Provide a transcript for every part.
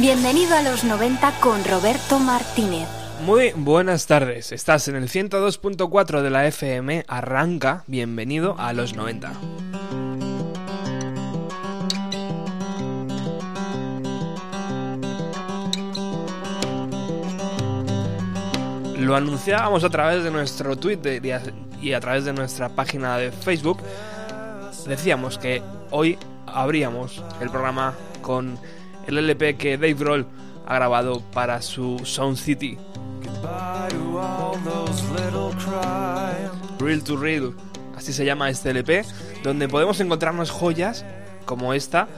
Bienvenido a los 90 con Roberto Martínez. Muy buenas tardes, estás en el 102.4 de la FM, arranca, bienvenido a los 90. Lo anunciábamos a través de nuestro Twitter y a través de nuestra página de Facebook. Decíamos que hoy abríamos el programa con el LP que Dave Grohl ha grabado para su Sound City. Real to Real, así se llama este LP, donde podemos encontrarnos joyas como esta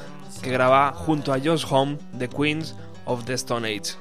que graba junto a Josh Home, The Queens of the Stone Age.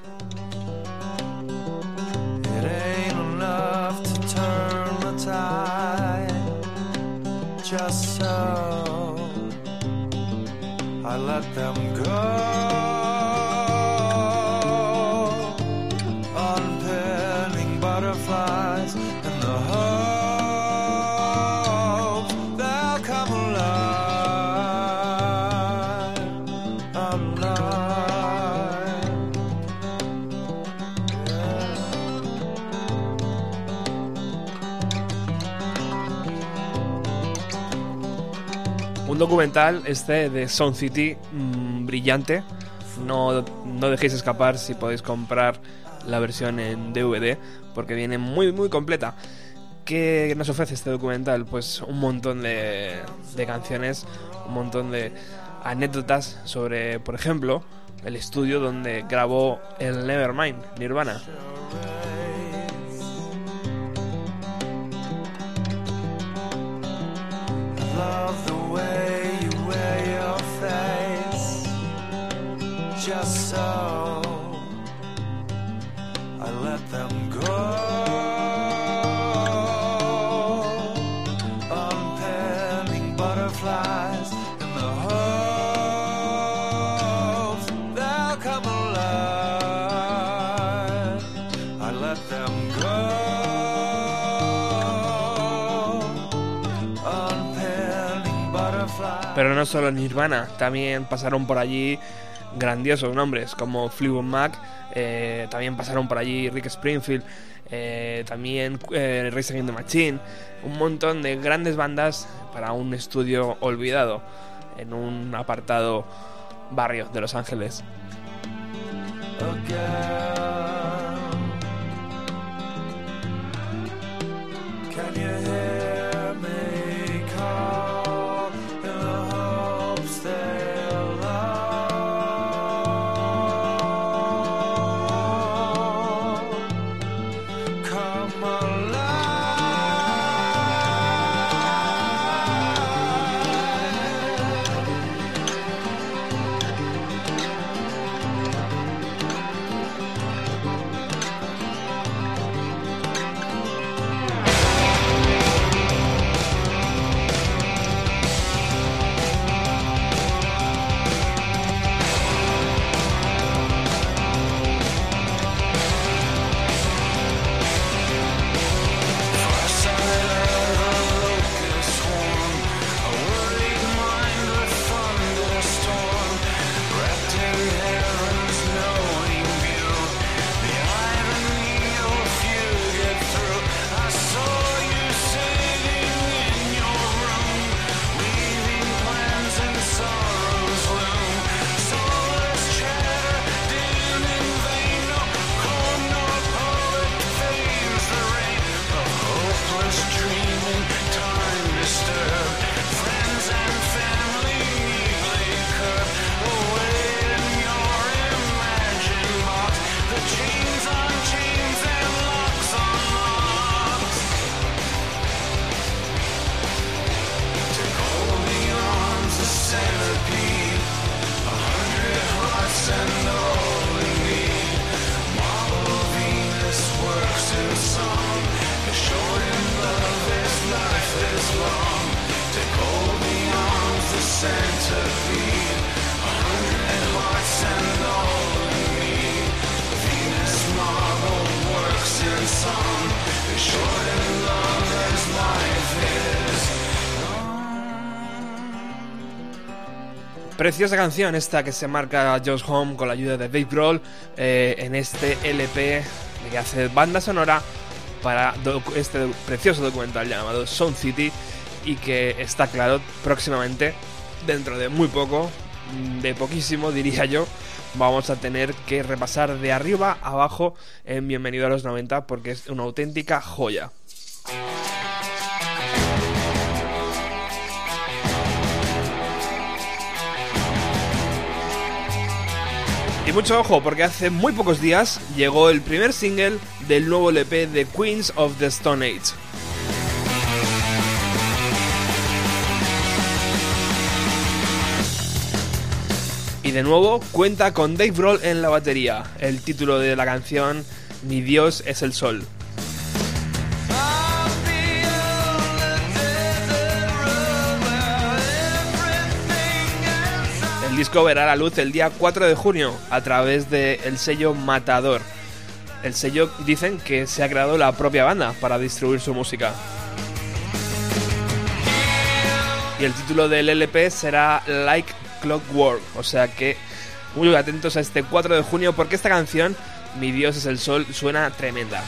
Documental este de Sound City mm, brillante. No, no dejéis escapar si podéis comprar la versión en DVD porque viene muy muy completa. ¿Qué nos ofrece este documental? Pues un montón de, de canciones, un montón de anécdotas sobre, por ejemplo, el estudio donde grabó el Nevermind, Nirvana. So I let them go. Pero no solo Nirvana, también pasaron por allí grandiosos nombres como Fleetwood Mac, eh, también pasaron por allí Rick Springfield, eh, también eh, Race Against the Machine, un montón de grandes bandas para un estudio olvidado en un apartado barrio de Los Ángeles. Preciosa canción esta que se marca Josh Home con la ayuda de Dave Grohl eh, en este LP que hace banda sonora para este precioso documental llamado Sound City y que está claro próximamente, dentro de muy poco, de poquísimo diría yo, vamos a tener que repasar de arriba a abajo en Bienvenido a los 90 porque es una auténtica joya. Y mucho ojo, porque hace muy pocos días llegó el primer single del nuevo LP de Queens of the Stone Age. Y de nuevo cuenta con Dave Grohl en la batería. El título de la canción Mi Dios es el Sol. Disco verá la luz el día 4 de junio a través del sello Matador. El sello dicen que se ha creado la propia banda para distribuir su música. Y el título del LP será Like Clockwork, o sea que muy atentos a este 4 de junio porque esta canción, Mi Dios es el Sol, suena tremenda.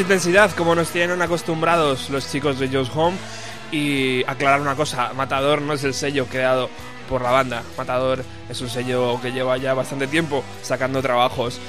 Intensidad como nos tienen acostumbrados los chicos de Joe's Home. Y aclarar una cosa, Matador no es el sello creado por la banda. Matador es un sello que lleva ya bastante tiempo sacando trabajos.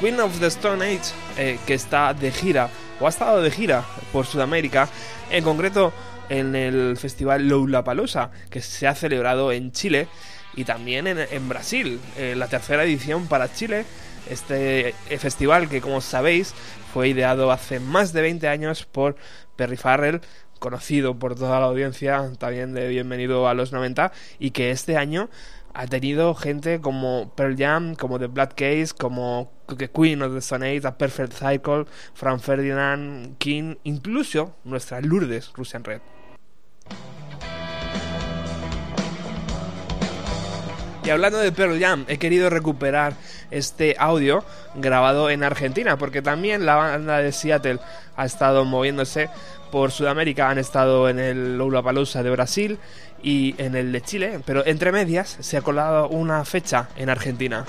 Queen of the Stone Age, eh, que está de gira, o ha estado de gira por Sudamérica, en concreto en el festival Lollapalooza, que se ha celebrado en Chile y también en, Brasil, eh, la tercera edición para Chile. Este eh, festival que, como sabéis, fue ideado hace más de 20 años por Perry Farrell, conocido por toda la audiencia también de Bienvenido a los 90, y que este año ha tenido gente como Pearl Jam, como The Black Case, como Queen of the Stone Age, A Perfect Cycle, Frank Ferdinand, King, incluso nuestra Lourdes Russian Red. Y hablando de Pearl Jam, he querido recuperar este audio grabado en Argentina, porque también la banda de Seattle ha estado moviéndose por Sudamérica, han estado en el Lollapalooza de Brasil y en el de Chile, pero entre medias se ha colado una fecha en Argentina.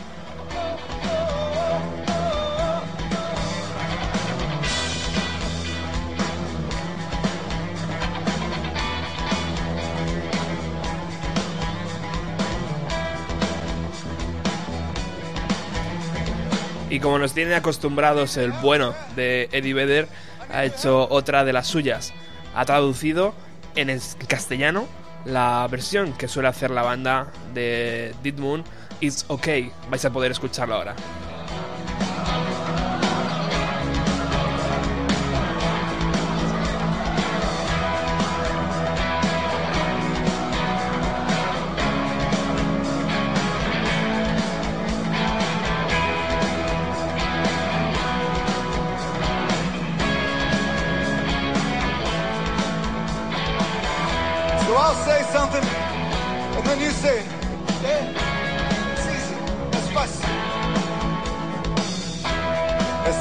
Y como nos tiene acostumbrados el bueno de Eddie Vedder, ha hecho otra de las suyas. Ha traducido en el castellano la versión que suele hacer la banda de Dead Moon, It's Okay. Vais a poder escucharlo ahora.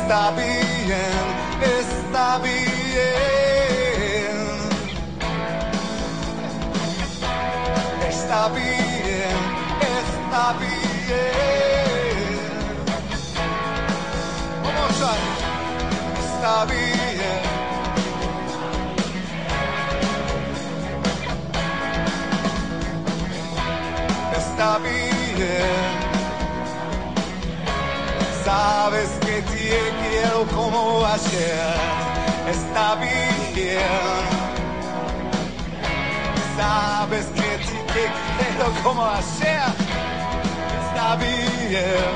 está bien, está bien. Está bien, está bien. Vamos a está bien. Está bien. Sabes que bien quiero como ayer. Está bien. Sabes que te quiero como ayer. Está bien.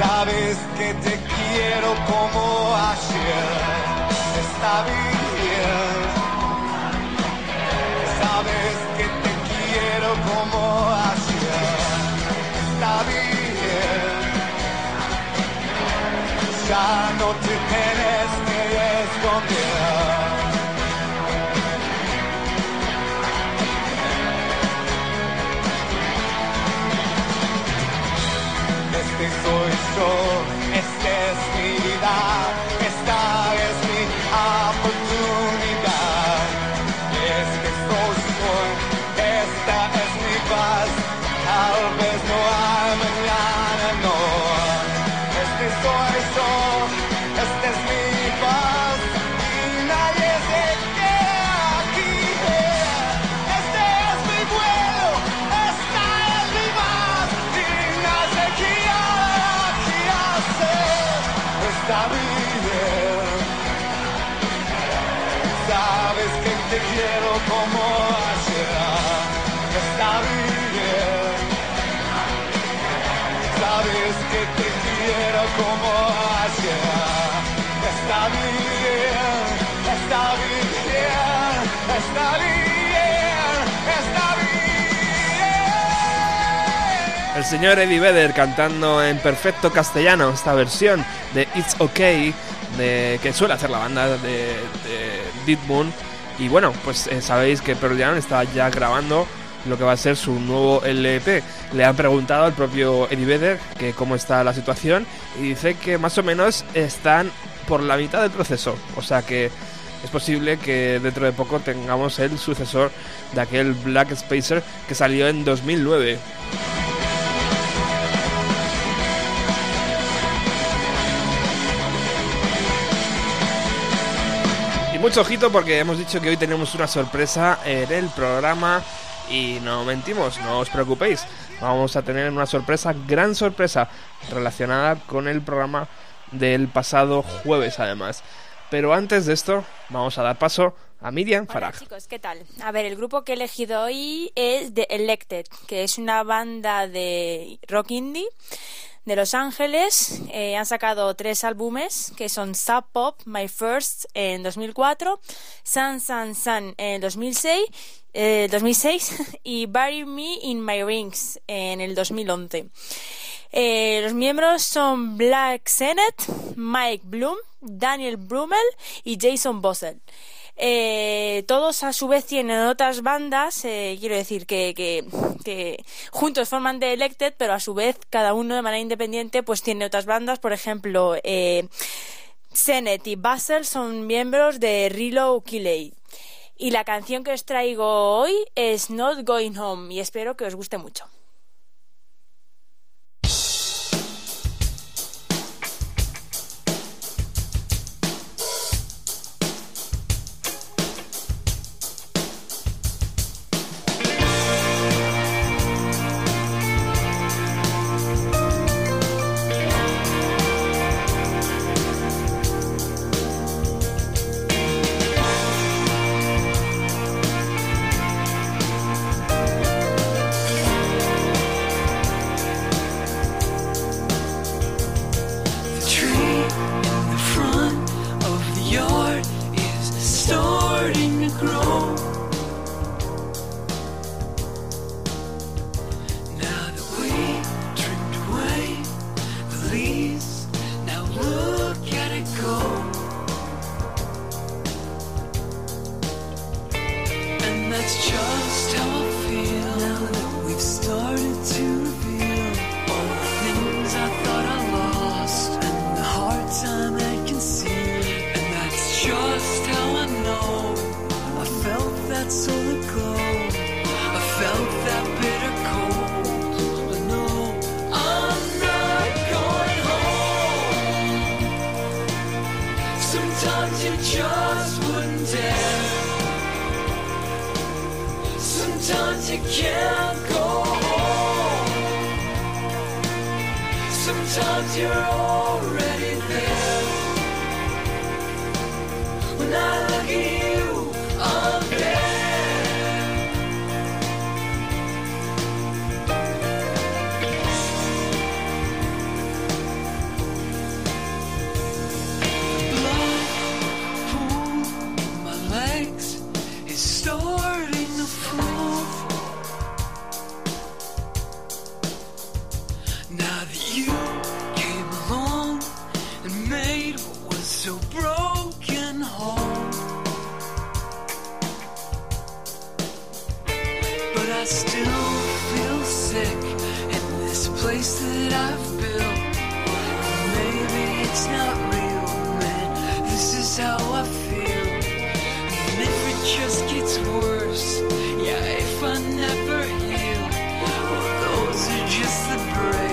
Sabes que te quiero como ayer. Está bien. Sabes que te quiero como ayer. ya no te tienes que esconder. Este soy yo. El señor Eddie Vedder cantando en perfecto castellano esta versión de It's Okay de, que suele hacer la banda de, de Dead Moon. Y bueno, pues eh, sabéis que Pearl Jam está ya grabando lo que va a ser su nuevo LP. Le han preguntado al propio Eddie Vedder que cómo está la situación y dice que más o menos están por la mitad del proceso. O sea que es posible que dentro de poco tengamos el sucesor de aquel Black Spacer que salió en 2009. mucho ojito porque hemos dicho que hoy tenemos una sorpresa en el programa y no mentimos, no os preocupéis. Vamos a tener una sorpresa, gran sorpresa, relacionada con el programa del pasado jueves además. Pero antes de esto, vamos a dar paso a Miriam Farag. Hola chicos, ¿qué tal? A ver, el grupo que he elegido hoy es The Elected, que es una banda de rock indie de Los Ángeles. Eh, han sacado tres álbumes que son Sub Pop, My First en 2004, Sun Sun Sun en 2006, 2006 eh, y Bury Me in My Rings en el 2011. Eh, los miembros son Black Sennett, Mike Bloom, Daniel Brummel y Jason Bossel. Eh, todos a su vez tienen otras bandas, eh, quiero decir que, juntos forman The Elected, pero a su vez cada uno de manera independiente pues tiene otras bandas, por ejemplo, eh, y Basel son miembros de Rilo Killey. Y la canción que os traigo hoy es Not Going Home y espero que os guste mucho. Broken whole. But I still feel sick in this place that I've built. Maybe it's not real, man. This is how I feel. And if it just gets worse, yeah, if I never heal, well, those are just the breaks,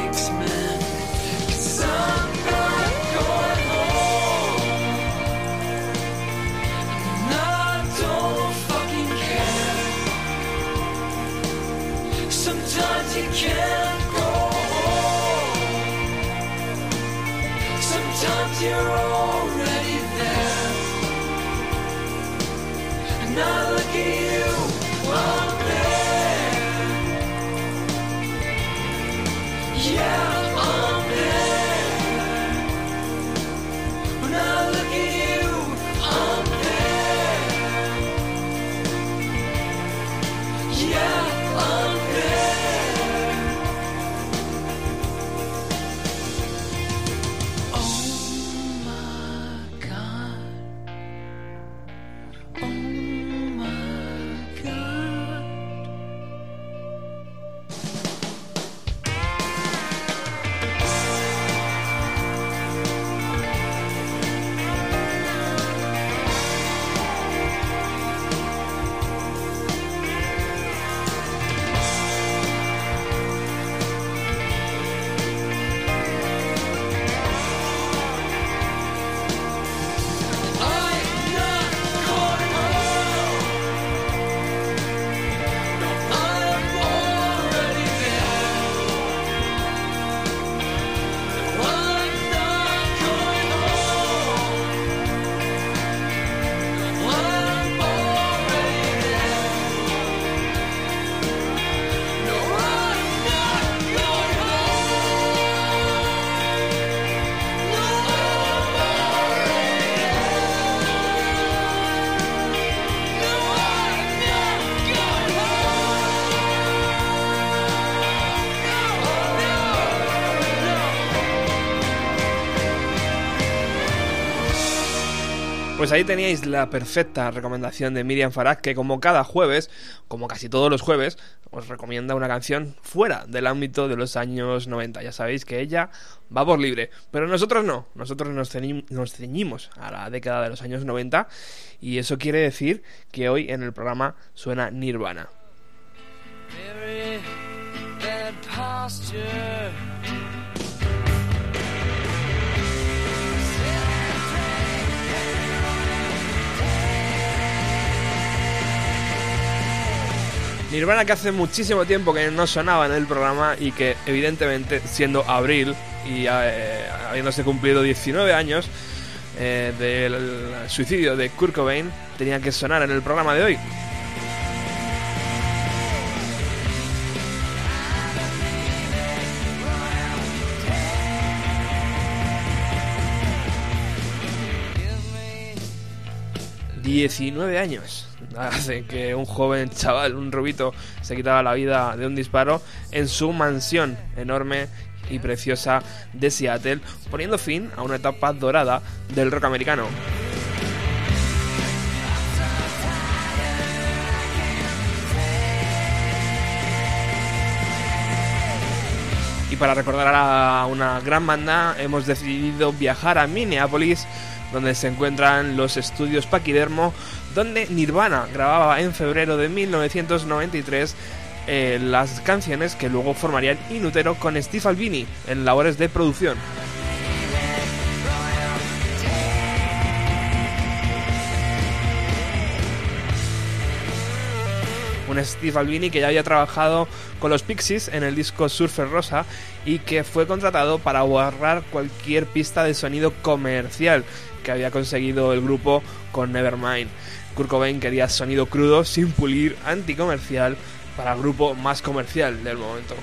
Pues ahí teníais la perfecta recomendación de Miriam Farag, que como cada jueves, como casi todos los jueves, os recomienda una canción fuera del ámbito de los años 90. Ya sabéis que ella va por libre, pero nosotros no, nosotros nos, ceñi- nos ceñimos a la década de los años 90 y eso quiere decir que hoy en el programa suena Nirvana. Nirvana que hace muchísimo tiempo que no sonaba en el programa y que evidentemente siendo abril y eh, habiéndose cumplido 19 años eh, del suicidio de Kurt Cobain tenía que sonar en el programa de hoy. ...19 años... ...hace que un joven chaval, un rubito... ...se quitaba la vida de un disparo... ...en su mansión enorme y preciosa de Seattle... ...poniendo fin a una etapa dorada del rock americano. Y para recordar a una gran banda, hemos decidido viajar a Minneapolis, donde se encuentran los estudios Paquidermo, donde Nirvana grababa en febrero de 1993 eh, las canciones que luego formarían Inutero con Steve Albini en labores de producción. un Steve Albini que ya había trabajado con los Pixies en el disco Surfer Rosa y que fue contratado para borrar cualquier pista de sonido comercial que había conseguido el grupo con Nevermind. Kurt quería sonido crudo, sin pulir, anticomercial, para el grupo más comercial del momento.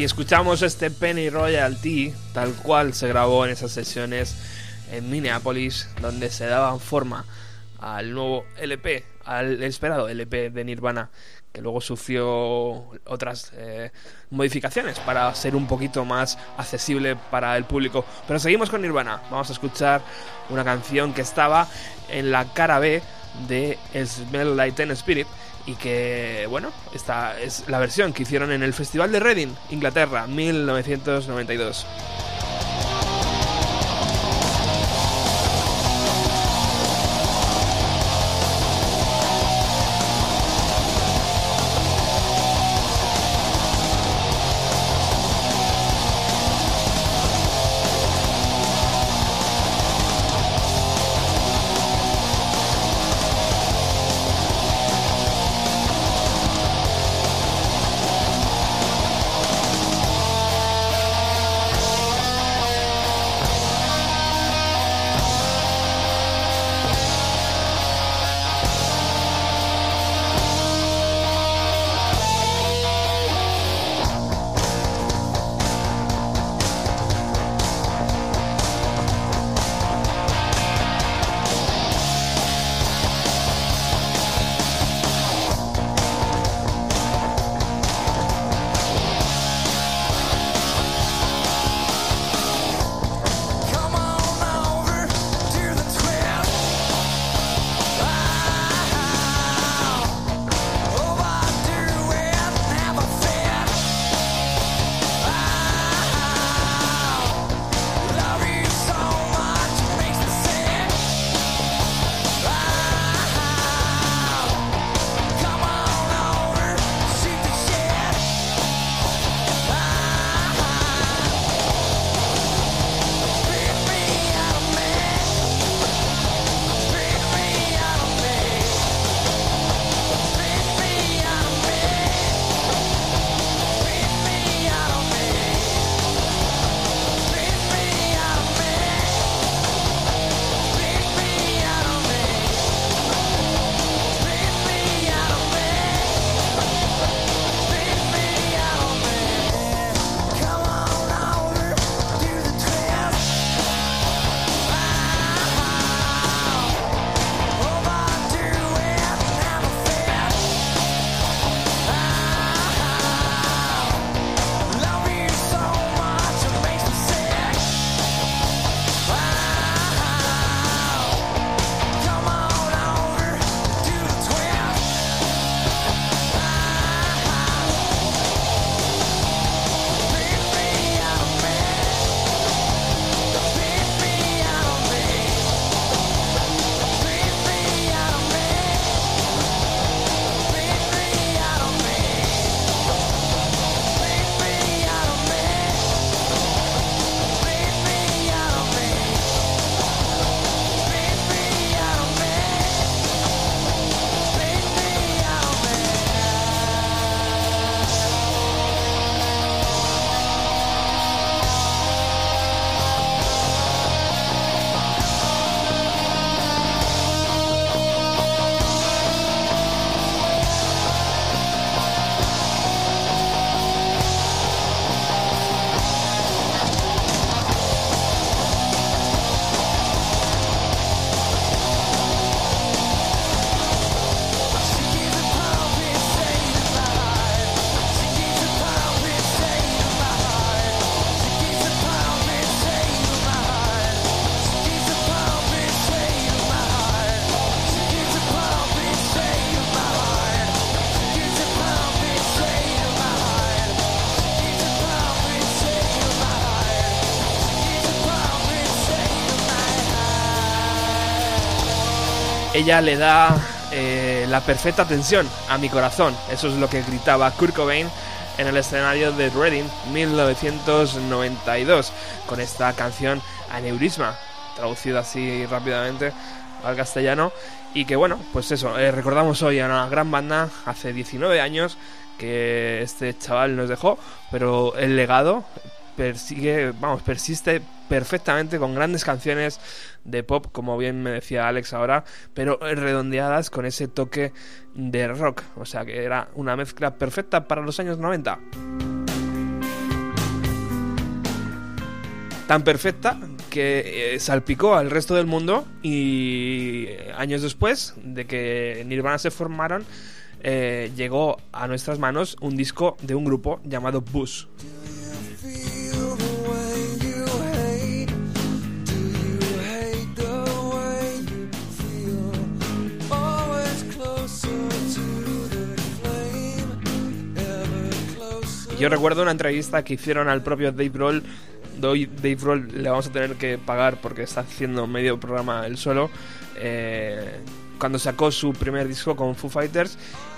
Y escuchamos este Penny Royalty, tal cual se grabó en esas sesiones en Minneapolis, donde se daban forma al nuevo LP, al esperado LP de Nirvana, que luego sufrió otras eh, modificaciones para ser un poquito más accesible para el público. Pero seguimos con Nirvana, vamos a escuchar una canción que estaba en la cara B de Smell Like Teen Spirit y que, bueno, esta es la versión que hicieron en el Festival de Reading, Inglaterra, 1992. Ella le da eh, la perfecta tensión a mi corazón. Eso es lo que gritaba Kurt Cobain en el escenario de Reading 1992 con esta canción Aneurisma, traducida así rápidamente al castellano. Y que bueno, pues eso, eh, recordamos hoy a una gran banda hace 19 años que este chaval nos dejó, pero el legado persigue, vamos, persiste perfectamente con grandes canciones de pop, como bien me decía Alex ahora, pero redondeadas con ese toque de rock, o sea que era una mezcla perfecta para los años 90. Tan perfecta que eh, salpicó al resto del mundo y eh, años después de que Nirvana se formaron, eh, llegó a nuestras manos un disco de un grupo llamado Bush. Yo recuerdo una entrevista que hicieron al propio Dave. Doy- Dave Grohl le vamos a tener que pagar porque está haciendo medio programa él solo. eh, cuando sacó su primer disco con Foo Fighters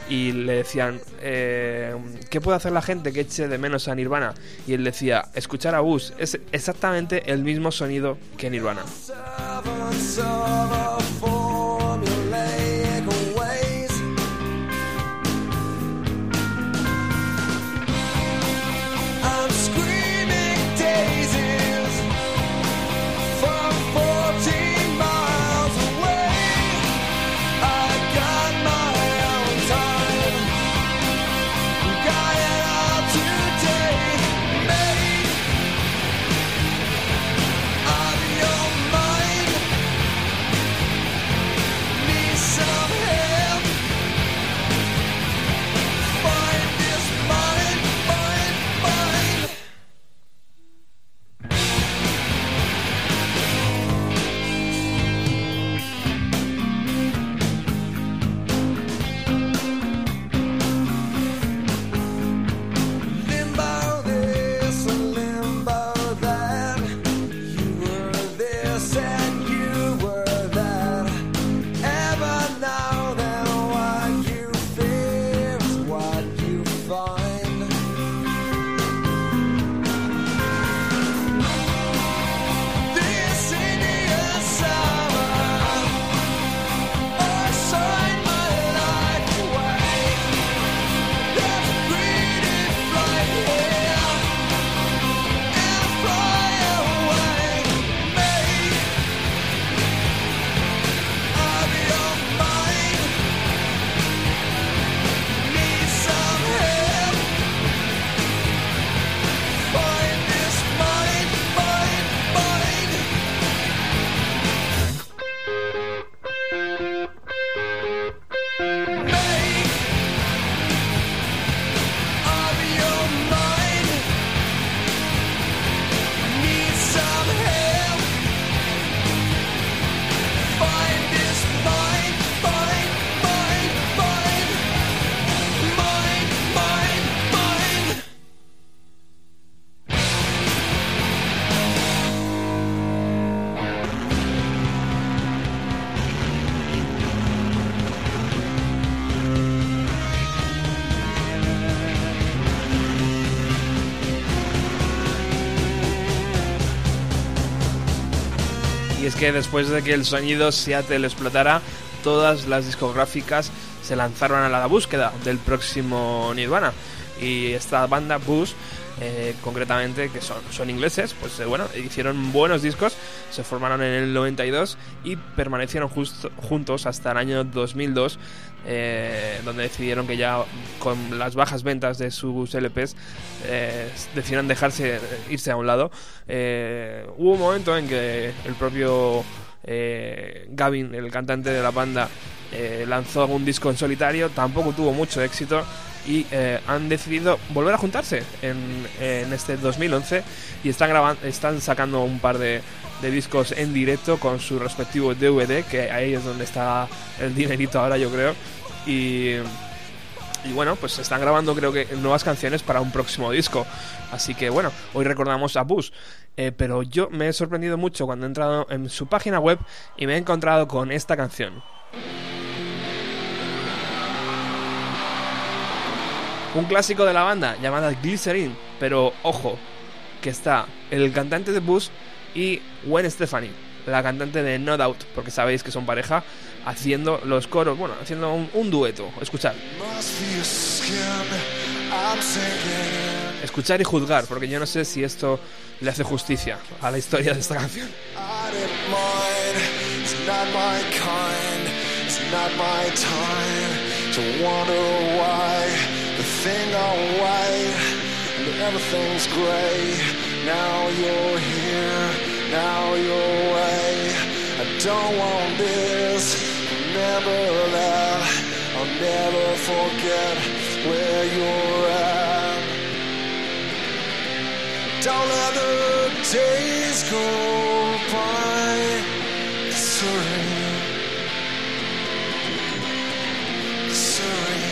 y le decían, eh, ¿qué puede hacer la gente que eche de menos a Nirvana? Y él decía, escuchar a Bush es exactamente el mismo sonido que Nirvana. Que después de que el sonido Seattle explotara, todas las discográficas se lanzaron a la búsqueda del próximo Nirvana. Y esta banda, Bush, eh, concretamente, que son, son ingleses, pues eh, bueno, hicieron buenos discos, se formaron en el 92 y permanecieron justo- juntos hasta el año 2002, eh, donde decidieron que ya con las bajas ventas de sus LPs eh, decidieron dejarse irse a un lado. Eh, hubo un momento en que el propio eh, Gavin, el cantante de la banda, eh, lanzó un disco en solitario, tampoco tuvo mucho éxito y eh, han decidido volver a juntarse en, en este 2011 y están grabando, están sacando un par de, de discos en directo con su respectivo DVD, que ahí es donde está el dinerito ahora, yo creo. Y, y bueno, pues están grabando creo que nuevas canciones para un próximo disco. Así que bueno, hoy recordamos a Bush. Eh, pero yo me he sorprendido mucho cuando he entrado en su página web y me he encontrado con esta canción. Un clásico de la banda llamada Glycerin, pero ojo, que está el cantante de Bush y Gwen Stefani, la cantante de No Doubt, porque sabéis que son pareja, haciendo los coros, bueno, haciendo un, dueto. Escuchad. Escuchar y juzgar, porque yo no sé si esto le hace justicia a la historia de esta canción. Now you're here. Now you're away. I don't want this. Remember that. I'll never forget where you're at. Don't let the days go by. Serene. Serene.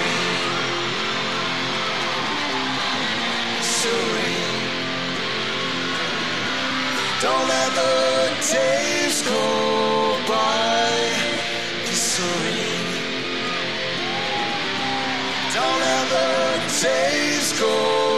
Don't let the days go by. Don't let the days go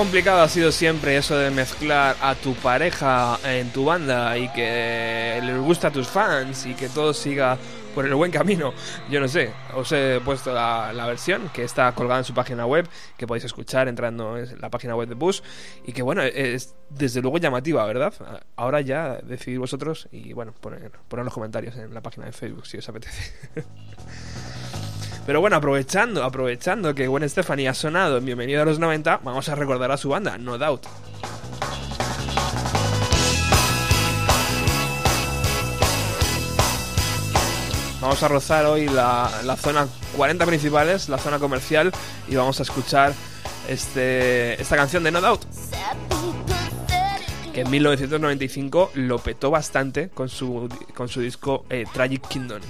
complicado ha sido siempre eso de mezclar a tu pareja en tu banda y que les gusta a tus fans y que todo siga por el buen camino. Yo no sé, os he puesto la, la versión que está colgada en su página web, que podéis escuchar entrando en la página web de Bush y que bueno, es desde luego llamativa, ¿verdad? Ahora ya decidid vosotros y bueno, poner, poner los comentarios en la página de Facebook si os apetece. Pero bueno, aprovechando, aprovechando que Gwen Stefani ha sonado en Bienvenido a los 90, vamos a recordar a su banda, No Doubt. Vamos a rozar hoy la, la zona 40 principales, la zona comercial, y vamos a escuchar este, esta canción de No Doubt, que en 1995 lo petó bastante con su, con su disco eh, Tragic Kingdom.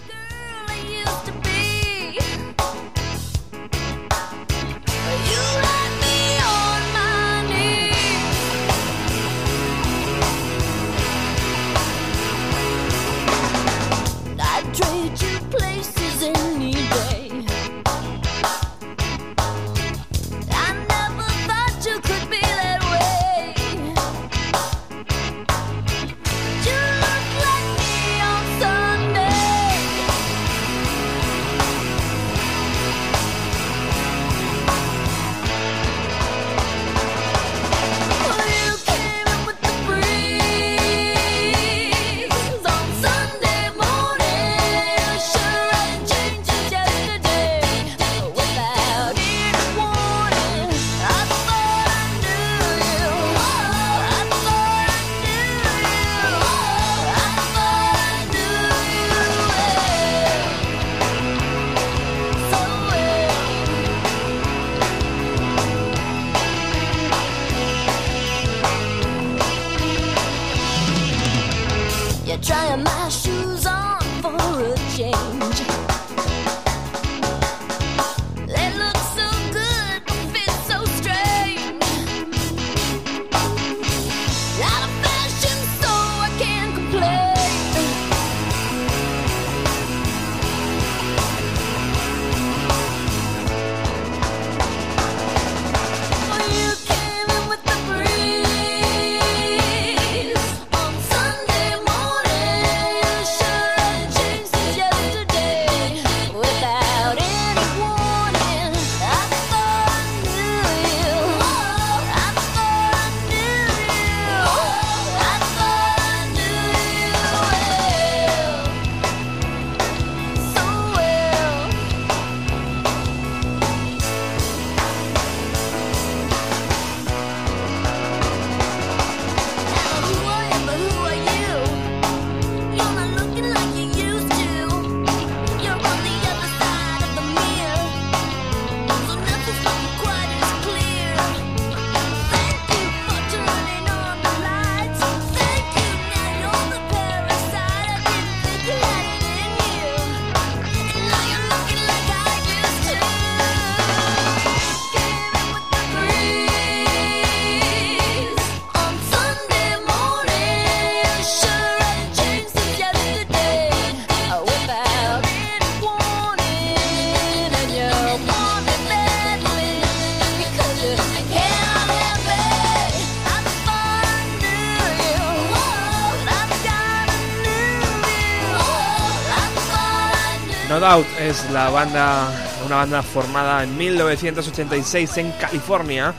Doubt es la banda, una banda formada en 1986 en California.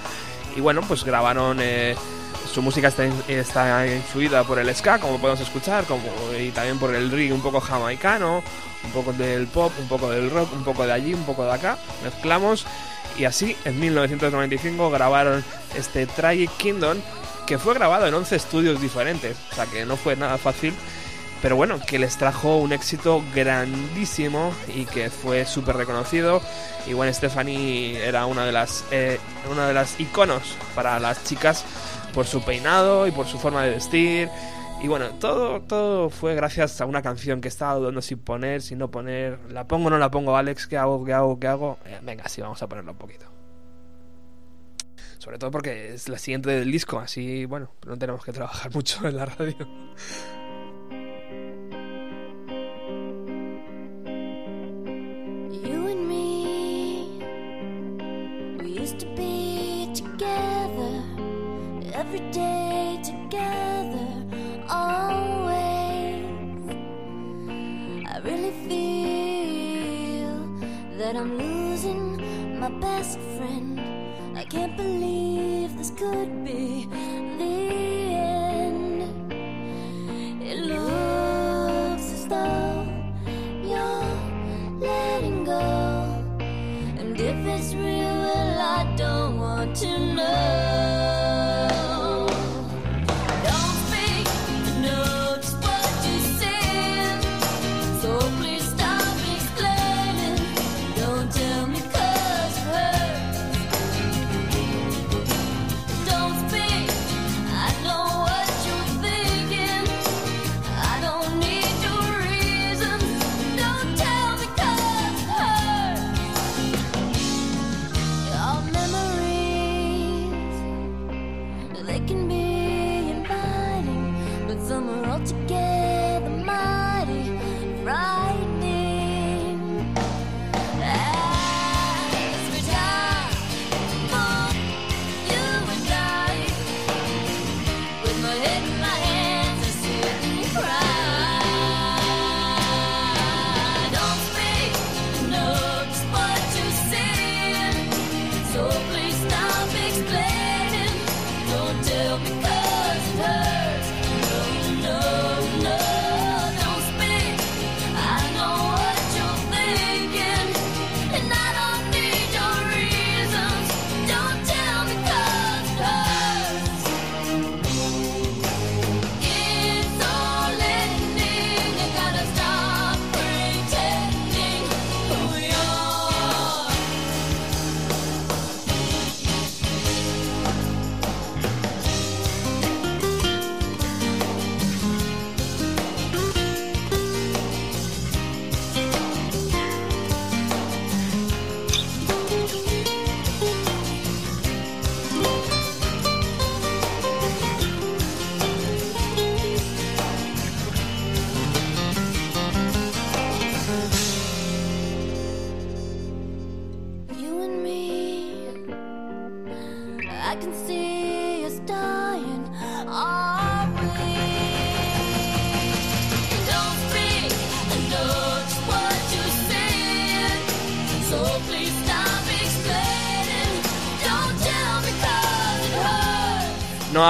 Y bueno, pues grabaron eh, su música está, está influida por el ska, como podemos escuchar, como y también por el reggae un poco jamaicano, un poco del pop, un poco del rock, un poco de allí, un poco de acá, mezclamos. Y así en 1995 grabaron este Tragic Kingdom que fue grabado en 11 estudios diferentes, o sea que no fue nada fácil pero bueno, que les trajo un éxito grandísimo y que fue súper reconocido. Y Gwen Stefani era una de las eh, una de las iconos para las chicas por su peinado y por su forma de vestir. Y bueno, todo, todo fue gracias a una canción que estaba dudando si poner, si no poner. ¿La pongo o no la pongo, Alex? ¿Qué hago? ¿Qué hago? ¿Qué hago? Eh, venga, sí, vamos a ponerla un poquito. Sobre todo porque es la siguiente del disco, así, bueno, no tenemos que trabajar mucho en la radio. Used to be together every day together, always. I really feel that I'm losing my best friend. I can't believe this could be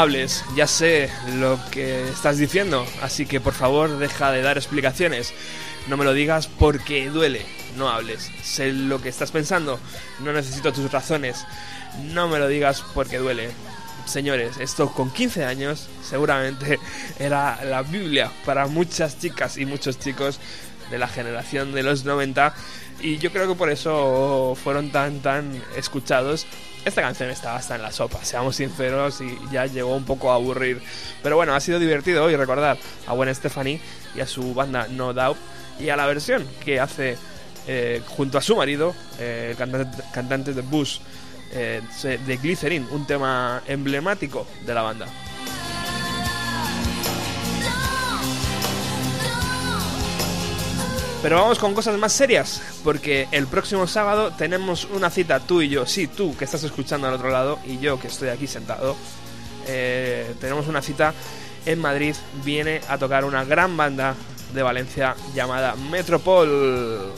hables, ya sé lo que estás diciendo, así que por favor deja de dar explicaciones. No me lo digas porque duele. No hables. Sé lo que estás pensando. No necesito tus razones. No me lo digas porque duele. Señores, esto con 15 años seguramente era la Biblia para muchas chicas y muchos chicos de la generación de los 90 y yo creo que por eso fueron tan tan escuchados. Esta canción estaba hasta en la sopa, seamos sinceros, y ya llegó un poco a aburrir. Pero bueno, ha sido divertido hoy recordar a Gwen Stefani y a su banda No Doubt y a la versión que hace eh, junto a su marido, eh, el cantante, cantante de Bush, eh, de Glycerin, un tema emblemático de la banda. Pero vamos con cosas más serias, porque el próximo sábado tenemos una cita tú y yo, sí, tú que estás escuchando al otro lado y yo que estoy aquí sentado, eh, tenemos una cita en Madrid, viene a tocar una gran banda de Valencia llamada Metropol.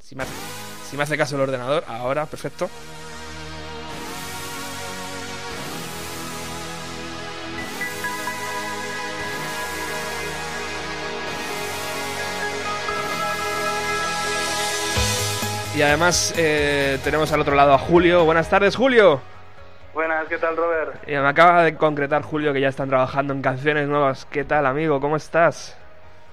Si me hace, si me hace caso el ordenador, ahora, perfecto. Y además eh, tenemos al otro lado a Julio. Buenas tardes, Julio. Buenas, ¿qué tal, Robert? Eh, me acaba de concretar Julio que ya están trabajando en canciones nuevas. ¿Qué tal, amigo? ¿Cómo estás?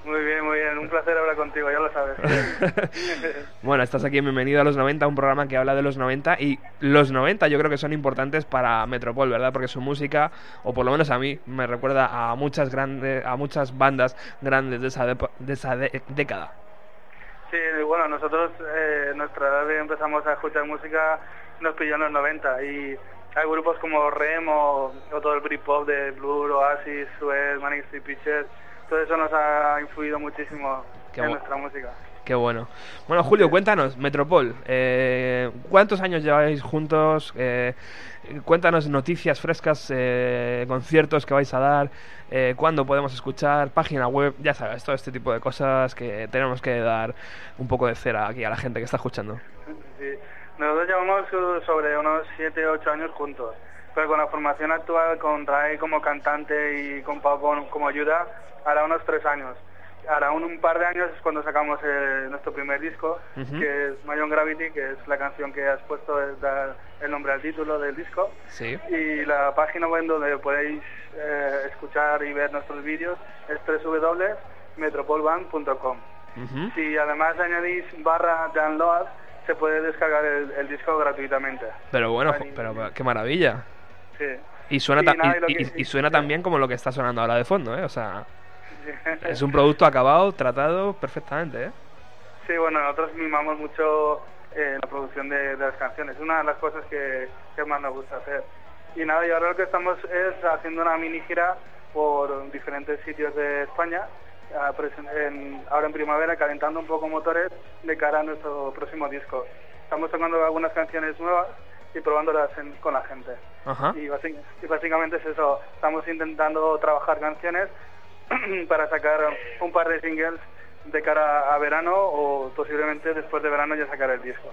Muy bien, muy bien. Un placer hablar contigo, ya lo sabes. Bueno, estás aquí en Bienvenido a los 90, un programa que habla de los 90 y los 90 yo creo que son importantes para Metropol, ¿verdad? Porque su música, o por lo menos a mí, me recuerda a muchas grandes, a muchas bandas grandes de esa, depa- de esa de- década. Sí, bueno, nosotros, eh, nuestra edad de empezamos a escuchar música nos pilló en los 90 y hay grupos como Rem o, o todo el Britpop de Blur, Oasis, Suez, Manic Street Preachers, todo eso nos ha influido muchísimo Qué en nuestra música. Qué bueno. Bueno, Julio, cuéntanos, Metropol, eh, ¿cuántos años lleváis juntos? Eh, cuéntanos noticias frescas, eh, conciertos que vais a dar, eh, cuándo podemos escuchar, página web, ya sabes, todo este tipo de cosas que tenemos que dar un poco de cera aquí a la gente que está escuchando. Nosotros llevamos uh, sobre unos 7, 8 años juntos, pero con la formación actual, con Ray como cantante y con Pau como ayuda, hará unos 3 años. Hará un, un par de años es cuando sacamos eh, nuestro primer disco, que es My Own Gravity, que es la canción que has puesto, da el nombre al título del disco. Sí. Y la página web donde podéis eh, escuchar y ver nuestros vídeos es www.metropolband.com. Ujú. Si además añadís barra download, se puede descargar el, el disco gratuitamente. Pero bueno, pero qué maravilla. Sí. Y suena, Sí, nada, y, y lo y- que- y suena tan bien como lo que está sonando ahora de fondo, ¿eh? O sea, Sí. es un producto acabado, tratado perfectamente, ¿eh? Sí, bueno, nosotros mimamos mucho eh, la producción de, de las canciones. Es una de las cosas que, que más nos gusta hacer. Y nada, y ahora lo que estamos es haciendo una mini gira por diferentes sitios de España, ah, en- ahora en primavera, calentando un poco motores de cara a nuestro próximo disco. Estamos tocando algunas canciones nuevas y probándolas en- con la gente. Ajá. Y básicamente es eso, estamos intentando trabajar canciones para sacar un par de singles de cara a verano o posiblemente después de verano ya sacar el disco.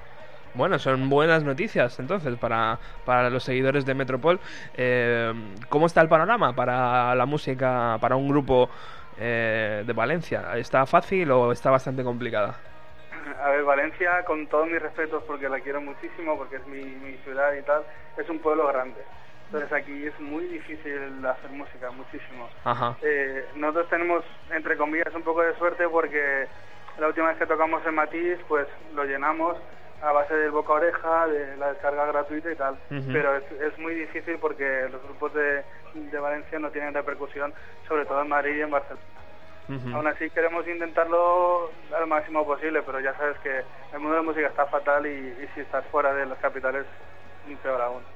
Bueno, son buenas noticias entonces para, para los seguidores de Metropol. Eh, ¿Cómo está el panorama para la música, para un grupo eh, de Valencia? ¿Está fácil o está bastante complicada? A ver, Valencia, con todos mis respetos, porque la quiero muchísimo, porque es mi, mi ciudad y tal, es un pueblo grande. Entonces aquí es muy difícil hacer música, muchísimo. Ajá. Eh, nosotros tenemos, entre comillas, un poco de suerte porque la última vez que tocamos en Matiz, pues lo llenamos a base del boca a oreja, de la descarga gratuita y tal. Pero es, es muy difícil porque los grupos de, de Valencia no tienen repercusión, sobre todo en Madrid y en Barcelona. Ujú. Aún así queremos intentarlo al máximo posible, pero ya sabes que el mundo de la música está fatal y, y si estás fuera de las capitales, peor aún.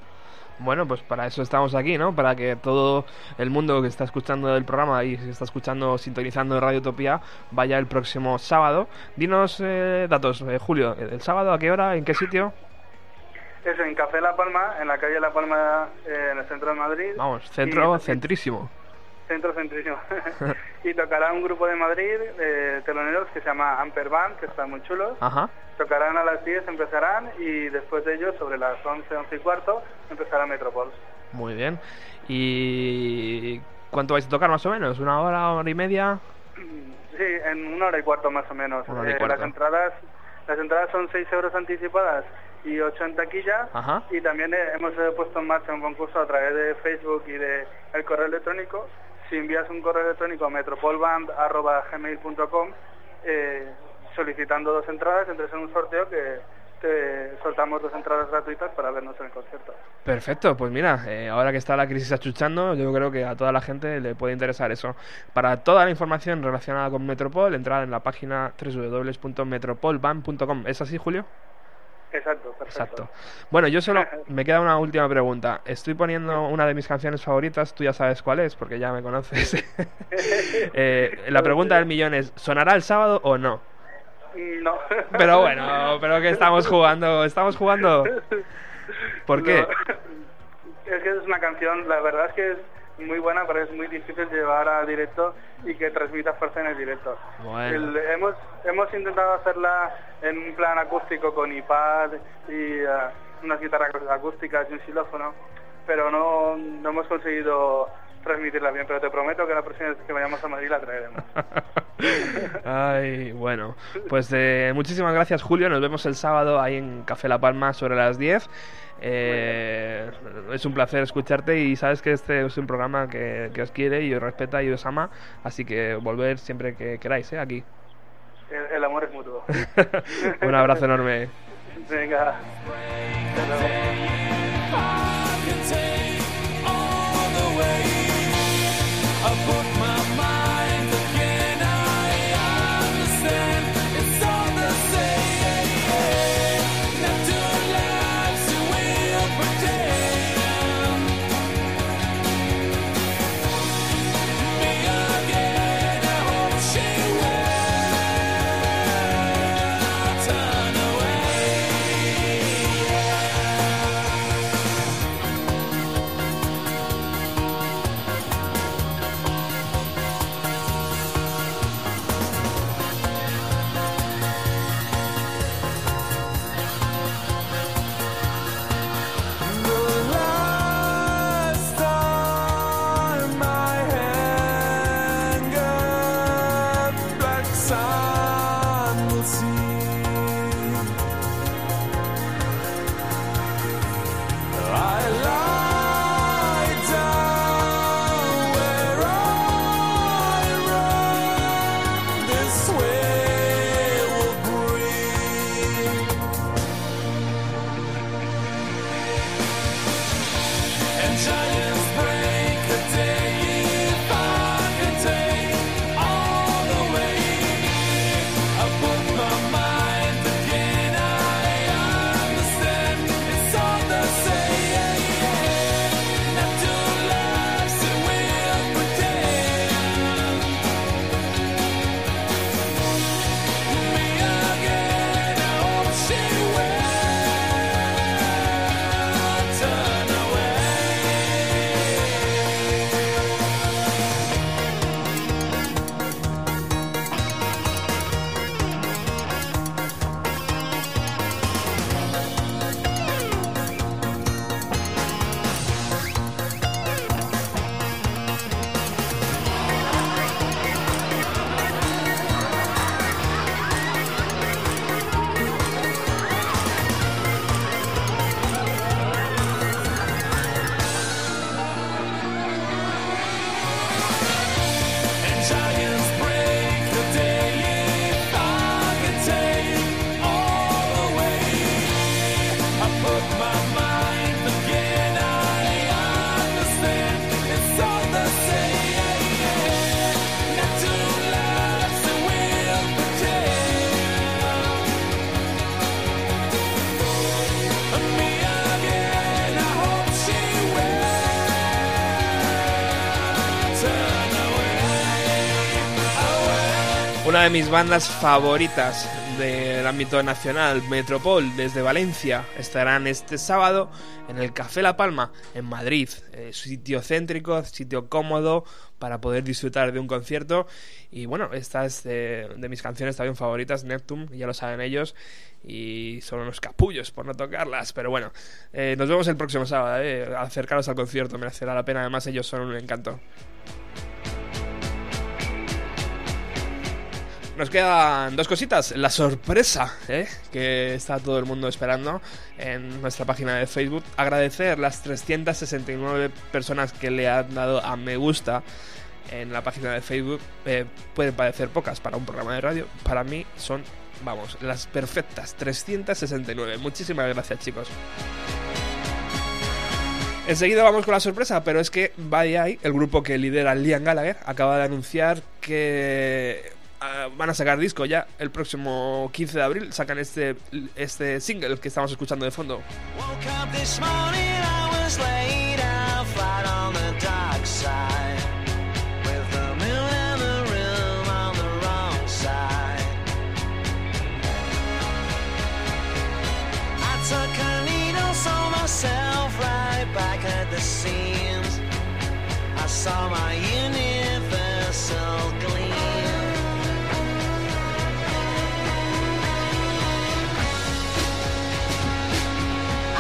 Bueno, pues para eso estamos aquí, ¿no? Para que todo el mundo que está escuchando el programa y se está escuchando, sintonizando Radio Utopía, vaya el próximo sábado. Dinos eh, datos, eh, Julio. ¿El sábado a qué hora? ¿En qué sitio? es en Café La Palma, en la calle La Palma, eh, en el centro de Madrid. Vamos, centro Y- centrísimo. Centro centrísimo. y tocará un grupo de Madrid, de teloneros, que se llama Amper Band, que están muy chulos. Ajá. Tocarán a las 10, empezarán, y después de ellos, sobre las 11, 11 y cuarto, empezará Metropol. Muy bien. ¿Y cuánto vais a tocar más o menos? ¿Una hora, hora y media? Sí, en una hora y cuarto más o menos. Eh, las entradas las entradas son 6 euros anticipadas y 8 en taquilla. Ajá. Y también eh, hemos eh, puesto en marcha un concurso a través de Facebook y de el correo electrónico. Si envías un correo electrónico a metropolband.gmail.com eh, solicitando dos entradas, entres en un sorteo que te soltamos dos entradas gratuitas para vernos en el concierto. Perfecto, pues mira, eh, ahora que está la crisis achuchando, yo creo que a toda la gente le puede interesar eso. Para toda la información relacionada con Metropol, entrar en la página www.metropolban.com. ¿Es así, Julio? Exacto, perfecto. Exacto. Bueno, yo solo me queda una última pregunta. Estoy poniendo una de mis canciones favoritas, tú ya sabes cuál es, porque ya me conoces. Eh, la pregunta del millón es, ¿sonará el sábado o no? No. Pero bueno, pero que estamos jugando, estamos jugando. ¿Por qué? No. Es que es una canción, la verdad es que es muy buena, pero es muy difícil llevar a directo y que transmita fuerza en el directo. Bueno. El- hemos, hemos intentado hacerla en un plan acústico con iPad y eh, unas guitarras acústicas y un xilófono, pero no, no hemos conseguido transmitirla bien, pero te prometo que la próxima vez que vayamos a Madrid la traeremos. Ay, bueno. Pues eh, muchísimas gracias, Julio. Nos vemos el sábado ahí en Café La Palma sobre las 10. Eh, es un placer escucharte y sabes que este es un programa que, que os quiere y os respeta y os ama. Así que volver siempre que queráis, ¿eh? Aquí. El, el amor es mutuo. un abrazo enorme. Venga. Una de mis bandas favoritas del ámbito nacional, Metropol, desde Valencia, estarán este sábado en el Café La Palma, en Madrid. Eh, sitio céntrico, sitio cómodo para poder disfrutar de un concierto. Y bueno, esta es de, de mis canciones también favoritas, Neptune, ya lo saben ellos. Y son unos capullos por no tocarlas. Pero bueno, eh, nos vemos el próximo sábado. Eh. Acercaros al concierto, merecerá la pena. Además, ellos son un encanto. Nos quedan dos cositas. La sorpresa ¿eh? que está todo el mundo esperando en nuestra página de Facebook. Agradecer las 369 personas que le han dado a me gusta en la página de Facebook. Eh, pueden parecer pocas para un programa de radio. Para mí son, vamos, las perfectas. 369. Muchísimas gracias chicos. Enseguida vamos con la sorpresa, pero es que Buddy el grupo que lidera Liam Gallagher, acaba de anunciar que ah, van a sacar disco ya el próximo 15 de abril. Sacan este, este single que estamos escuchando de fondo. Woke up this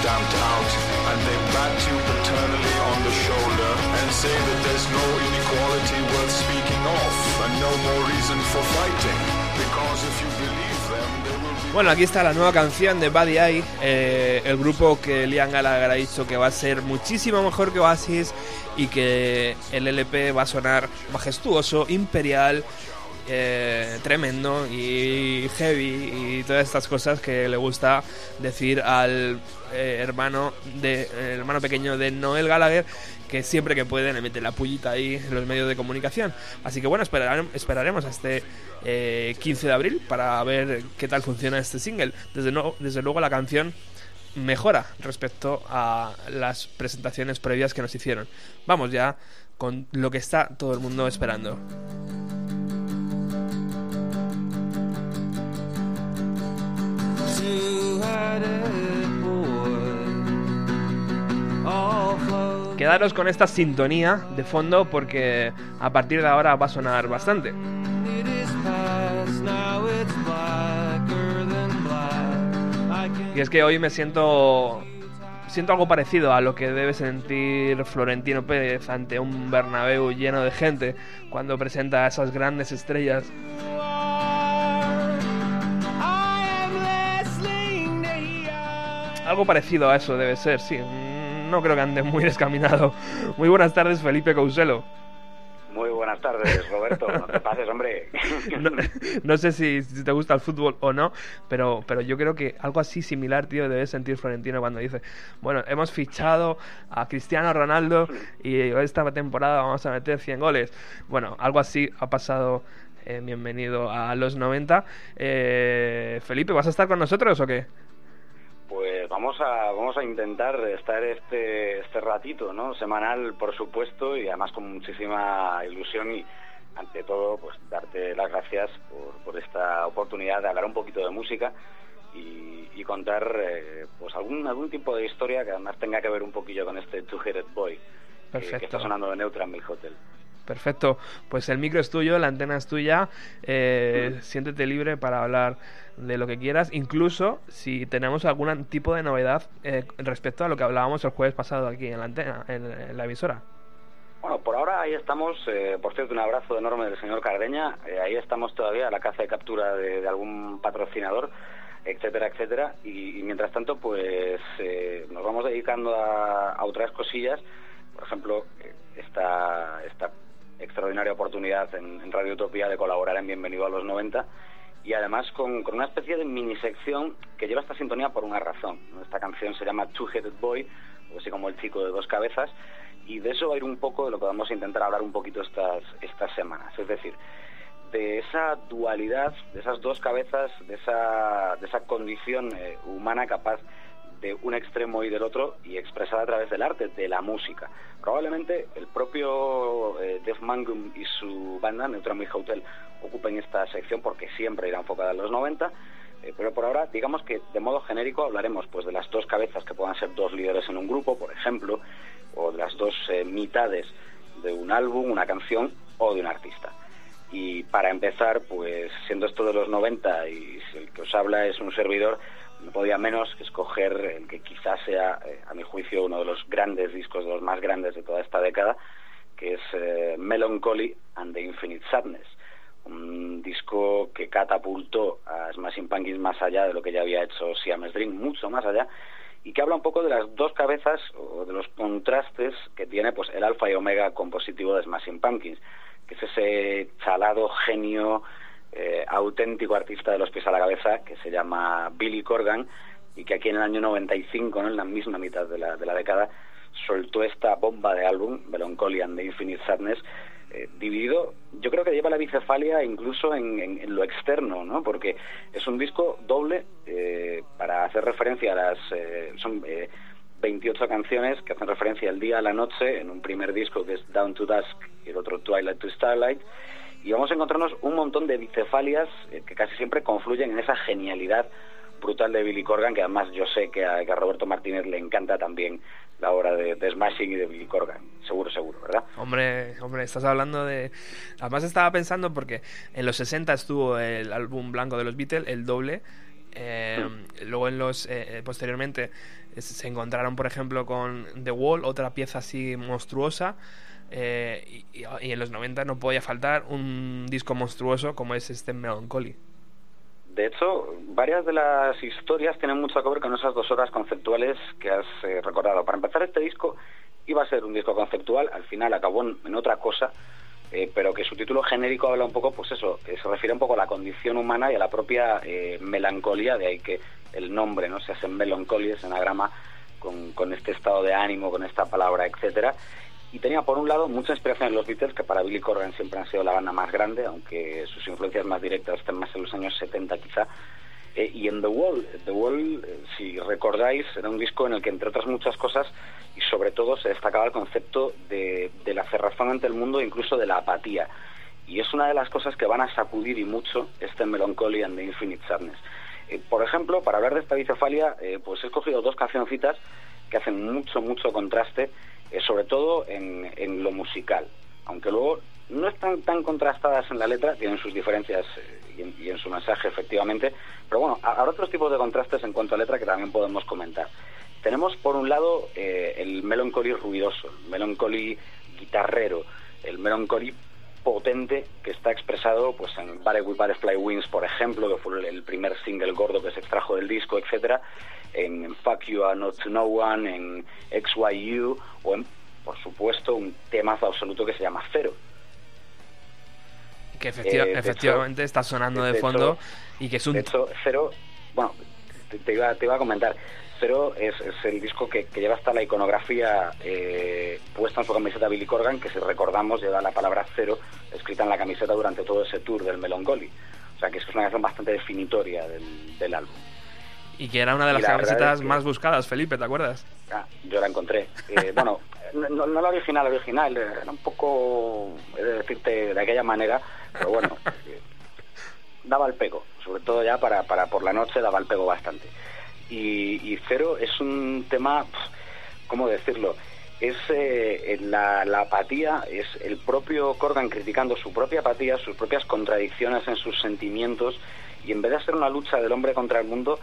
stamped out and they bat you paternally on the shoulder and say that there's no inequality worth speaking of and no more reason for fighting. Because if you believe them, they will be Bueno, aquí está la nueva canción de Buddy Eye, eh, el grupo que Liam Gallagher ha dicho que va a ser muchísimo mejor que Oasis y que el LP va a sonar majestuoso, imperial, eh, tremendo y heavy y todas estas cosas que le gusta decir al eh, hermano de el hermano pequeño de Noel Gallagher que siempre que puede le mete la pullita ahí en los medios de comunicación. Así que bueno, esperarem- esperaremos a este eh, 15 de abril para ver qué tal funciona este single. Desde, desde luego la canción mejora respecto a las presentaciones previas que nos hicieron. Vamos ya con lo que está todo el mundo esperando. Quedaros con esta sintonía de fondo porque a partir de ahora va a sonar bastante. Y es que hoy me siento siento algo parecido a lo que debe sentir Florentino Pérez ante un Bernabéu lleno de gente cuando presenta a esas grandes estrellas. Algo parecido a eso debe ser, sí. Mm, No creo que ande muy descaminado. Muy buenas tardes, Felipe Couselo. Muy buenas buenas tardes, Roberto. No te pases, hombre. No, no sé si, si te gusta el fútbol o no, pero, pero yo creo que algo así similar, tío, debe sentir Florentino cuando dice, bueno, hemos fichado a Cristiano Ronaldo y esta temporada vamos a meter 100 goles. Bueno, algo así ha pasado. eh, bienvenido a los 90. Eh, Felipe, ¿vas a estar con nosotros o qué? Pues vamos a vamos a intentar estar este este ratito, ¿no? Semanal, por supuesto, y además con muchísima ilusión y ante todo, pues darte las gracias por, por esta oportunidad de hablar un poquito de música y, y contar eh, pues algún algún tipo de historia que además tenga que ver un poquillo con este Two-Headed Boy que- que, está sonando de Neutra en mi hotel. Perfecto, pues el micro es tuyo, la antena es tuya, eh, siéntete libre para hablar de lo que quieras, incluso si tenemos algún tipo de novedad eh, respecto a lo que hablábamos el jueves pasado aquí en la antena, en, en la emisora. Bueno, por ahora ahí estamos, eh, por cierto, un abrazo enorme del señor Cardeña, eh, ahí estamos todavía a la caza de captura de, de algún patrocinador, etcétera, etcétera, y, y mientras tanto, pues eh, nos vamos dedicando a, a otras cosillas, por ejemplo, eh, esta, esta extraordinaria oportunidad en, Radio Utopía de colaborar en Bienvenido a los 90 y además con, con una especie de mini sección que lleva esta sintonía por una razón. Esta canción se llama Two-Headed Boy, o así como el chico de dos cabezas, y de eso va a ir un poco de lo que vamos a intentar hablar un poquito estas, estas semanas. Es decir, de esa dualidad, de esas dos cabezas, de esa, de esa condición eh, humana capaz de un extremo y del otro y expresada a través del arte, de la música. Probablemente el propio eh, Def Mangum y su banda, Neutron Hotel, ocupen esta sección porque siempre irá enfocada en los 90, eh, pero por ahora, digamos que de modo genérico hablaremos pues de las dos cabezas que puedan ser dos líderes en un grupo, por ejemplo, o de las dos eh, mitades de un álbum, una canción o de un artista. Y para empezar, pues siendo esto de los 90 y el que os habla es un servidor, no podía menos que escoger el que quizás sea, eh, a mi juicio, uno de los grandes discos, de los más grandes de toda esta década, que es eh, Melancholy and the Infinite Sadness. Un disco que catapultó a Smashing Pumpkins más allá de lo que ya había hecho Siamese Dream, mucho más allá, y que habla un poco de las dos cabezas o de los contrastes que tiene pues el alfa y omega compositivo de Smashing Pumpkins, que es ese chalado genio eh, auténtico artista de los pies a la cabeza que se llama Billy Corgan y que aquí en el año 95, ¿no? en la misma mitad de la, de la década, soltó esta bomba de álbum, Melancholy and the Infinite Sadness, eh, dividido, yo creo que lleva la bicefalia incluso en, lo externo, ¿no? Porque es un disco doble eh, para hacer referencia a las... son eh, 28 canciones que hacen referencia al día a la noche en un primer disco que es Down to Dusk y el otro Twilight to Starlight y vamos a encontrarnos un montón de bicefalias eh, que casi siempre confluyen en esa genialidad brutal de Billy Corgan, que además yo sé que a, que a Roberto Martínez le encanta también la obra de, de Smashing y de Billy Corgan. Seguro, seguro, ¿verdad? Hombre, hombre, estás hablando de... Además estaba pensando porque en los 60 estuvo el álbum blanco de los Beatles, el doble. eh, Luego en los eh, posteriormente eh, se encontraron, por ejemplo, con The Wall, otra pieza así monstruosa. Eh, y, en los 90 no podía faltar un disco monstruoso como es este Melancholy. De hecho, varias de las historias tienen mucho que ver con esas dos horas conceptuales que has eh, recordado. Para empezar, este disco iba a ser un disco conceptual, al final acabó en, otra cosa, eh, pero que su título genérico habla un poco, pues eso, se refiere un poco a la condición humana y a la propia eh, melancolía, de ahí que el nombre no se hace melancolía, es anagrama con, con este estado de ánimo, con esta palabra, etcétera. Y tenía por un lado mucha inspiración en los Beatles, que para Billy Corgan siempre han sido la banda más grande, aunque sus influencias más directas estén más en los años 70 quizá. Eh, y en The Wall, The Wall, eh, si recordáis, era un disco en el que entre otras muchas cosas y sobre todo se destacaba el concepto de, de la cerrazón ante el mundo e incluso de la apatía. Y es una de las cosas que van a sacudir y mucho este Melancholy and the Infinite Sadness. Eh, por ejemplo, para hablar de esta bicefalia, eh, pues he escogido dos cancioncitas que hacen mucho, mucho contraste, eh, sobre todo en, lo musical. Aunque luego no están tan contrastadas en la letra, tienen sus diferencias y, en, y en su mensaje, efectivamente. Pero bueno, ha- habrá otros tipos de contrastes en cuanto a letra que también podemos comentar. Tenemos por un lado el melancholy ruidoso, el melancholy guitarrero, el melancholy potente que está expresado pues en Bare with Butterfly Wings, por ejemplo, que fue el- primer single gordo que se extrajo del disco, etcétera, en Fuck You Are Not to No One, en XYU o en, por supuesto, un temazo absoluto que se llama Cero. Que efectiva- Eh, efectivamente está sonando de, de fondo hecho- y que es un... De hecho, Cero, bueno, te, te iba, te iba a comentar, Cero es, es el disco que, que lleva hasta la iconografía eh, puesta en su camiseta Billy Corgan, que si recordamos lleva la palabra Cero escrita en la camiseta durante todo ese tour del Melancholy. O sea que es una canción bastante definitoria del, del álbum. Y que era una de las la camisetas que- más buscadas, Felipe, ¿te acuerdas? Ah, yo la encontré. Eh, bueno, no, no- la original, la original, era un poco, he de decirte de aquella manera, pero bueno, daba el pego, sobre todo ya para, para por la noche daba el pego bastante. Y, Cero es un tema, ¿cómo decirlo? Es eh, la, apatía, es el propio Corgan criticando su propia apatía, sus propias contradicciones en sus sentimientos, y en vez de ser una lucha del hombre contra el mundo,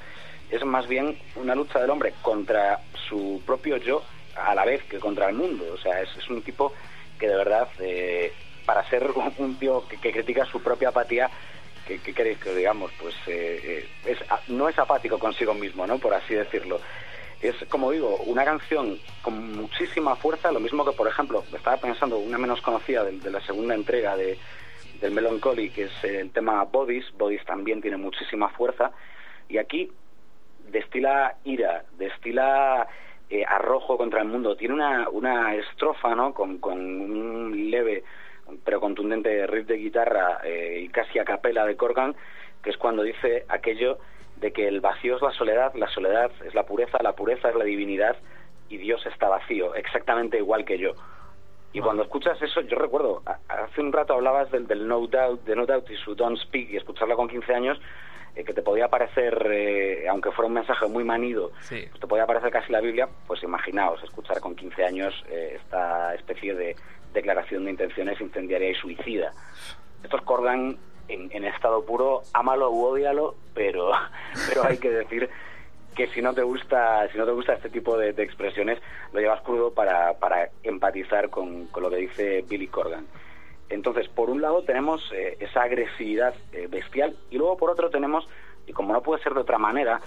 es más bien una lucha del hombre contra su propio yo a la vez que contra el mundo. O sea, es, un tipo que de verdad, eh, para ser un, tío que critica su propia apatía, ¿qué, qué queréis que os digamos? Pues eh, eh, es, a- no es apático consigo mismo, ¿no? Por así decirlo. Es, como digo, una canción con muchísima fuerza, lo mismo que, por ejemplo, estaba pensando, una menos conocida de, de la segunda entrega de, del Melancholy, que es el tema Bodies. Bodies también tiene muchísima fuerza. Y aquí destila ira, destila eh, arrojo contra el mundo. Tiene una, una estrofa, ¿no? Con, con un leve pero contundente riff de guitarra eh, y casi a capela de Corgan, que es cuando dice aquello de que el vacío es la soledad, la soledad es la pureza, la pureza es la divinidad y Dios está vacío, exactamente igual que yo. Y cuando escuchas eso, yo recuerdo, hace un rato hablabas del, del No Doubt, de No Doubt y su Don't Speak, y escucharla con 15 años, eh, que te podía parecer, eh, aunque fuera un mensaje muy manido, Sí. pues te podía parecer casi la Biblia, pues imaginaos escuchar con 15 años eh, esta especie de declaración de intenciones incendiaria y suicida. Esto es Corgan en, en estado puro, ámalo u odialo, pero, pero hay que decir que si no te gusta si no te gusta este tipo de, de expresiones lo llevas crudo para, para empatizar con, con lo que dice Billy Corgan entonces por un lado tenemos eh, esa agresividad eh, bestial y luego por otro tenemos y como no puede ser de otra manera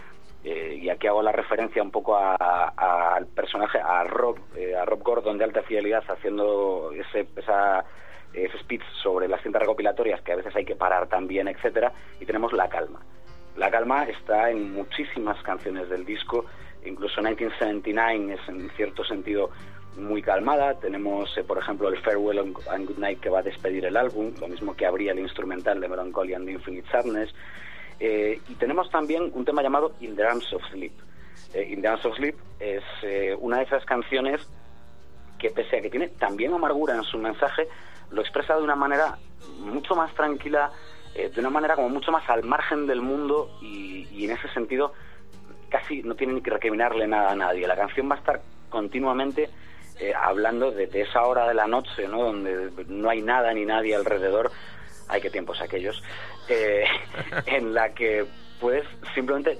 eh, y aquí hago la referencia un poco al personaje a Rob eh, a Rob Gordon de alta fidelidad haciendo ese ese speech sobre las cintas recopilatorias que a veces hay que parar también etcétera y tenemos la calma la calma está en muchísimas canciones del disco, incluso 1979 es en cierto sentido muy calmada. Tenemos, eh, por ejemplo, el Farewell and and Good Night que va a despedir el álbum, lo mismo que abría el instrumental de Melancholy and Infinite Sadness. Eh, y tenemos también un tema llamado In the Arms of Sleep. Eh, In the Arms of Sleep es eh, una de esas canciones que pese a que tiene también amargura en su mensaje, lo expresa de una manera mucho más tranquila, eh, de una manera como mucho más al margen del mundo y, en ese sentido casi no tiene ni que recriminarle nada a nadie. La canción va a estar continuamente hablando de, de esa hora de la noche, ¿no? donde no hay nada ni nadie alrededor, hay que tiempos aquellos, eh, en la que puedes simplemente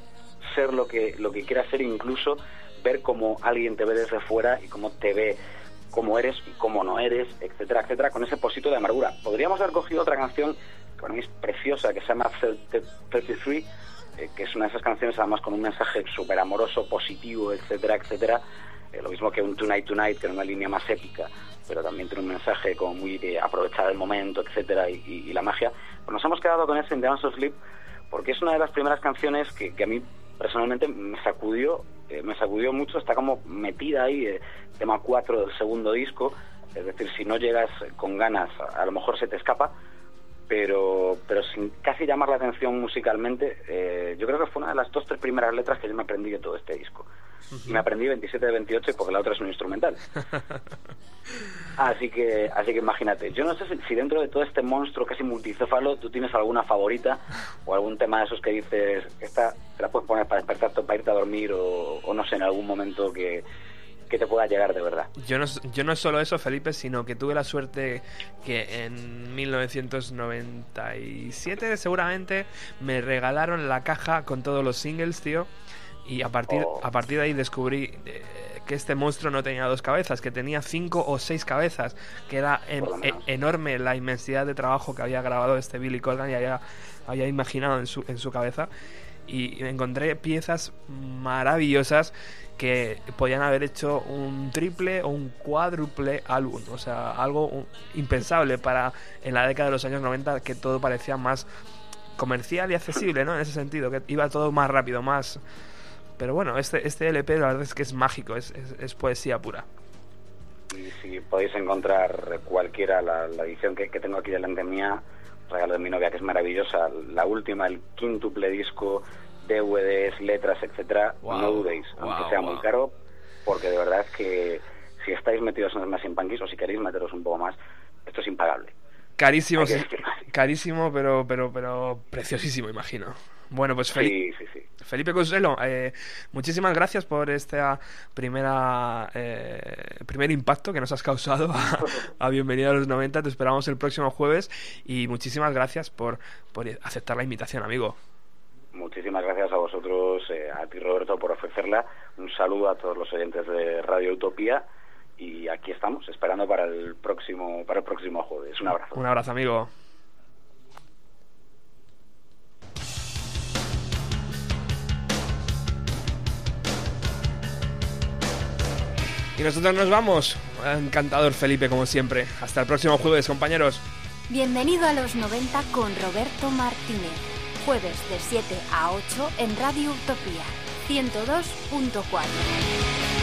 ser lo que, lo que quieras ser, incluso ver cómo alguien te ve desde fuera y cómo te ve cómo eres y cómo no eres, etcétera, etcétera, con ese posito de amargura. Podríamos haber cogido otra canción que para mí es preciosa, que se llama 33, eh, que es una de esas canciones además con un mensaje súper amoroso, positivo, etcétera, etcétera. Lo mismo que un Tonight Tonight, que era una línea más épica, pero también tiene un mensaje como muy de aprovechar el momento, etcétera, y, la magia. Pues nos hemos quedado con ese In the Arms of Sleep porque es una de las primeras canciones que, a mí personalmente me sacudió, eh, me sacudió mucho, está como metida ahí, eh, tema 4 del segundo disco, es decir, si no llegas con ganas, a, a lo mejor se te escapa, pero, pero sin casi llamar la atención musicalmente, eh, yo creo que fue una de las dos, tres primeras letras que yo me aprendí de todo este disco. Me aprendí 27 de 28 porque la otra es un instrumental. Así que, así que imagínate. Yo no sé si, si dentro de todo este monstruo casi multicéfalo tú tienes alguna favorita o algún tema de esos que dices, esta te la puedes poner para despertarte, para irte a dormir o, o no sé, en algún momento que, que te pueda llegar de verdad. Yo no, yo no solo eso, Felipe, sino que tuve la suerte que en 1997 seguramente me regalaron la caja con todos los singles, tío. Y a partir, Oh. a partir de ahí descubrí eh, que este monstruo no tenía dos cabezas, que tenía cinco o seis cabezas, que era en- menos. e- enorme la inmensidad de trabajo que había grabado este Billy Corgan y había, había imaginado en su, en su cabeza. y encontré piezas maravillosas que podían haber hecho un triple o un cuádruple álbum, o sea, algo impensable para en la década de los años 90 que todo parecía más comercial y accesible, ¿no? En ese sentido, que iba todo más rápido, más... Pero bueno, este, este LP la verdad es que es mágico, es, es- es poesía pura. Y si podéis encontrar cualquiera, la, la edición que, que tengo aquí delante mía, regalo de mi novia, que es maravillosa, la última, el quíntuple disco, DVDs, letras, etcétera, Wow, no dudéis, wow, aunque sea wow. muy caro, porque de verdad es que si estáis metidos en más Punkies o si queréis meteros un poco más, esto es impagable. Carísimo, sí, carísimo, pero, pero, pero preciosísimo, imagino. Bueno, pues Felipe, Sí, sí, sí. Felipe Consuelo, eh, muchísimas gracias por este primera eh, primer impacto que nos has causado a, a Bienvenido a los 90. Te esperamos el próximo jueves y muchísimas gracias por, por aceptar la invitación, amigo. Muchísimas gracias a vosotros, eh, a ti Roberto, por ofrecerla. Un saludo a todos los oyentes de Radio Utopía y aquí estamos, esperando para el próximo, para el próximo jueves. Un abrazo. Un abrazo, amigo. Y nosotros nos vamos. Encantador Felipe, como siempre. Hasta el próximo jueves, compañeros. Bienvenido a los 90 con Roberto Martínez. Jueves de 7 a 8 en Radio Utopía 102.4.